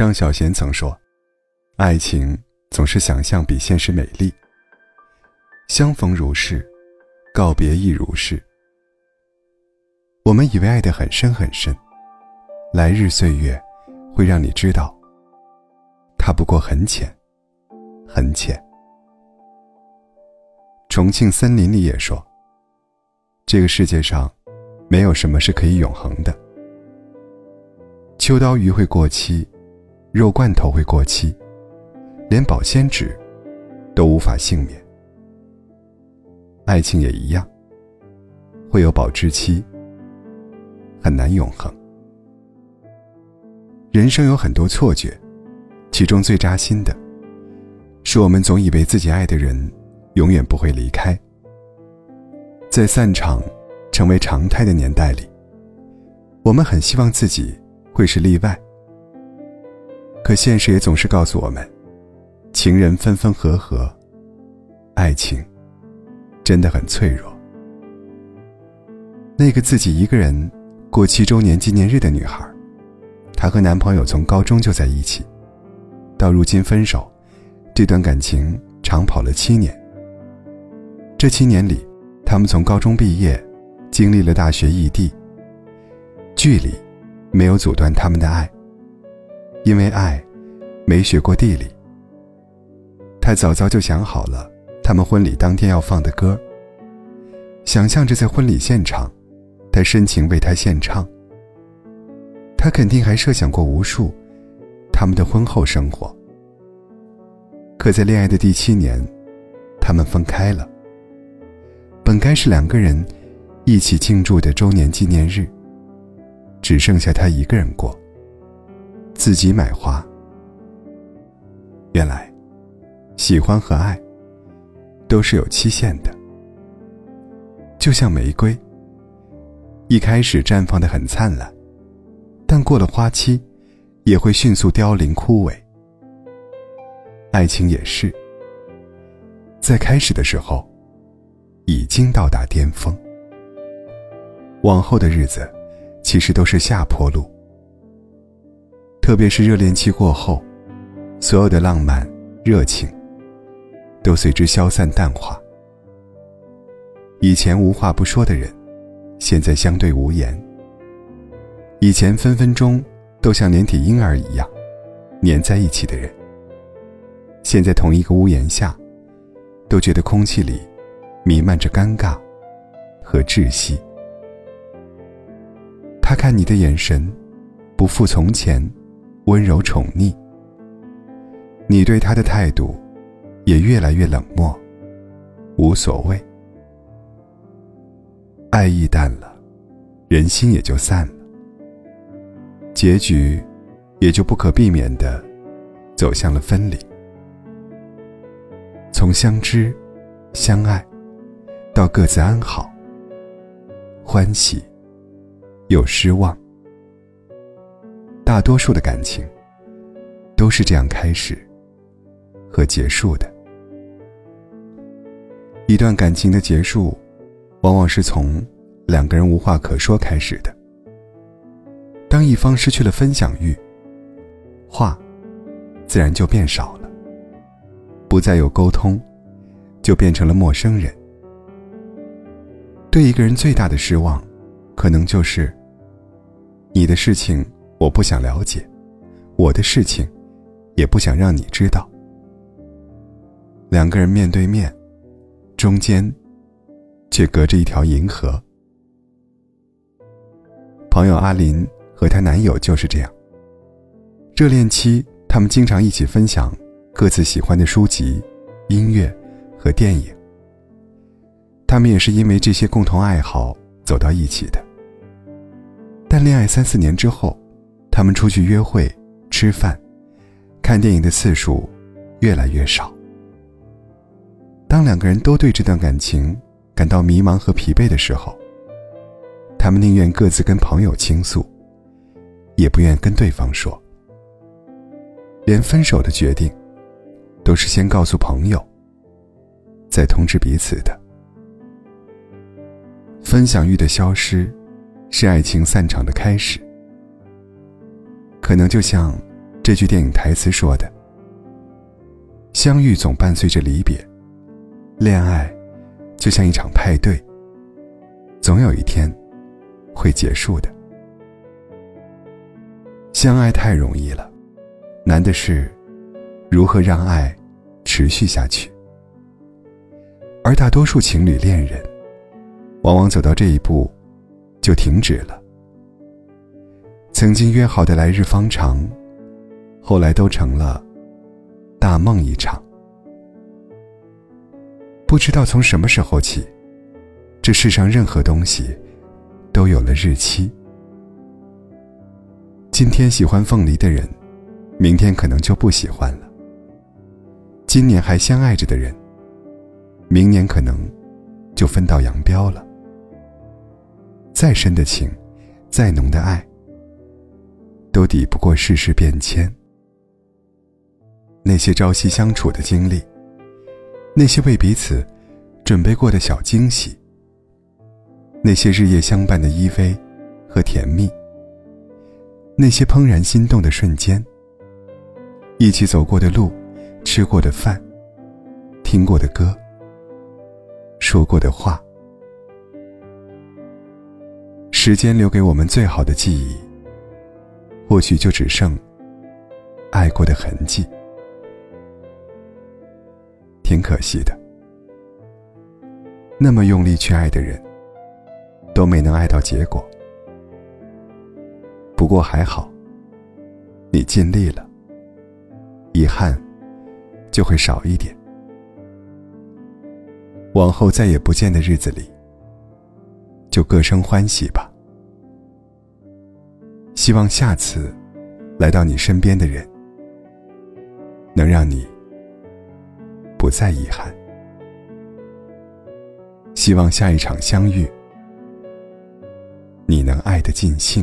张小娴曾说：“爱情总是想象比现实美丽。相逢如是，告别亦如是。我们以为爱得很深很深，来日岁月会让你知道，它不过很浅，很浅。”重庆森林里也说：“这个世界上，没有什么是可以永恒的。秋刀鱼会过期。”肉罐头会过期，连保鲜纸都无法幸免。爱情也一样，会有保质期，很难永恒。人生有很多错觉，其中最扎心的，是我们总以为自己爱的人永远不会离开。在散场成为常态的年代里，我们很希望自己会是例外。可现实也总是告诉我们，情人分分合合，爱情真的很脆弱。那个自己一个人过七周年纪念日的女孩，她和男朋友从高中就在一起，到如今分手，这段感情长跑了七年。这七年里，他们从高中毕业，经历了大学异地，距离没有阻断他们的爱。因为爱，没学过地理。他早早就想好了他们婚礼当天要放的歌。想象着在婚礼现场，他深情为她献唱。他肯定还设想过无数他们的婚后生活。可在恋爱的第七年，他们分开了。本该是两个人一起庆祝的周年纪念日，只剩下他一个人过。自己买花。原来，喜欢和爱都是有期限的。就像玫瑰，一开始绽放的很灿烂，但过了花期，也会迅速凋零枯萎。爱情也是，在开始的时候，已经到达巅峰，往后的日子，其实都是下坡路。特别是热恋期过后，所有的浪漫、热情都随之消散淡化。以前无话不说的人，现在相对无言；以前分分钟都像连体婴儿一样黏在一起的人，现在同一个屋檐下，都觉得空气里弥漫着尴尬和窒息。他看你的眼神，不复从前。温柔宠溺，你对他的态度也越来越冷漠，无所谓。爱意淡了，人心也就散了，结局也就不可避免的走向了分离。从相知、相爱，到各自安好，欢喜又失望。大多数的感情都是这样开始和结束的。一段感情的结束，往往是从两个人无话可说开始的。当一方失去了分享欲，话自然就变少了，不再有沟通，就变成了陌生人。对一个人最大的失望，可能就是你的事情。我不想了解，我的事情，也不想让你知道。两个人面对面，中间，却隔着一条银河。朋友阿林和她男友就是这样。热恋期，他们经常一起分享各自喜欢的书籍、音乐和电影。他们也是因为这些共同爱好走到一起的。但恋爱三四年之后，他们出去约会、吃饭、看电影的次数越来越少。当两个人都对这段感情感到迷茫和疲惫的时候，他们宁愿各自跟朋友倾诉，也不愿跟对方说。连分手的决定，都是先告诉朋友，再通知彼此的。分享欲的消失，是爱情散场的开始。可能就像这句电影台词说的：“相遇总伴随着离别，恋爱就像一场派对，总有一天会结束的。相爱太容易了，难的是如何让爱持续下去。而大多数情侣恋人，往往走到这一步就停止了。曾经约好的来日方长。”后来都成了大梦一场。不知道从什么时候起，这世上任何东西都有了日期。今天喜欢凤梨的人，明天可能就不喜欢了。今年还相爱着的人，明年可能就分道扬镳了。再深的情，再浓的爱，都抵不过世事变迁。那些朝夕相处的经历，那些为彼此准备过的小惊喜，那些日夜相伴的依偎和甜蜜，那些怦然心动的瞬间，一起走过的路，吃过的饭，听过的歌，说过的话，时间留给我们最好的记忆，或许就只剩爱过的痕迹。挺可惜的，那么用力去爱的人，都没能爱到结果。不过还好，你尽力了，遗憾就会少一点。往后再也不见的日子里，就各生欢喜吧。希望下次来到你身边的人，能让你。不再遗憾。希望下一场相遇，你能爱得尽兴。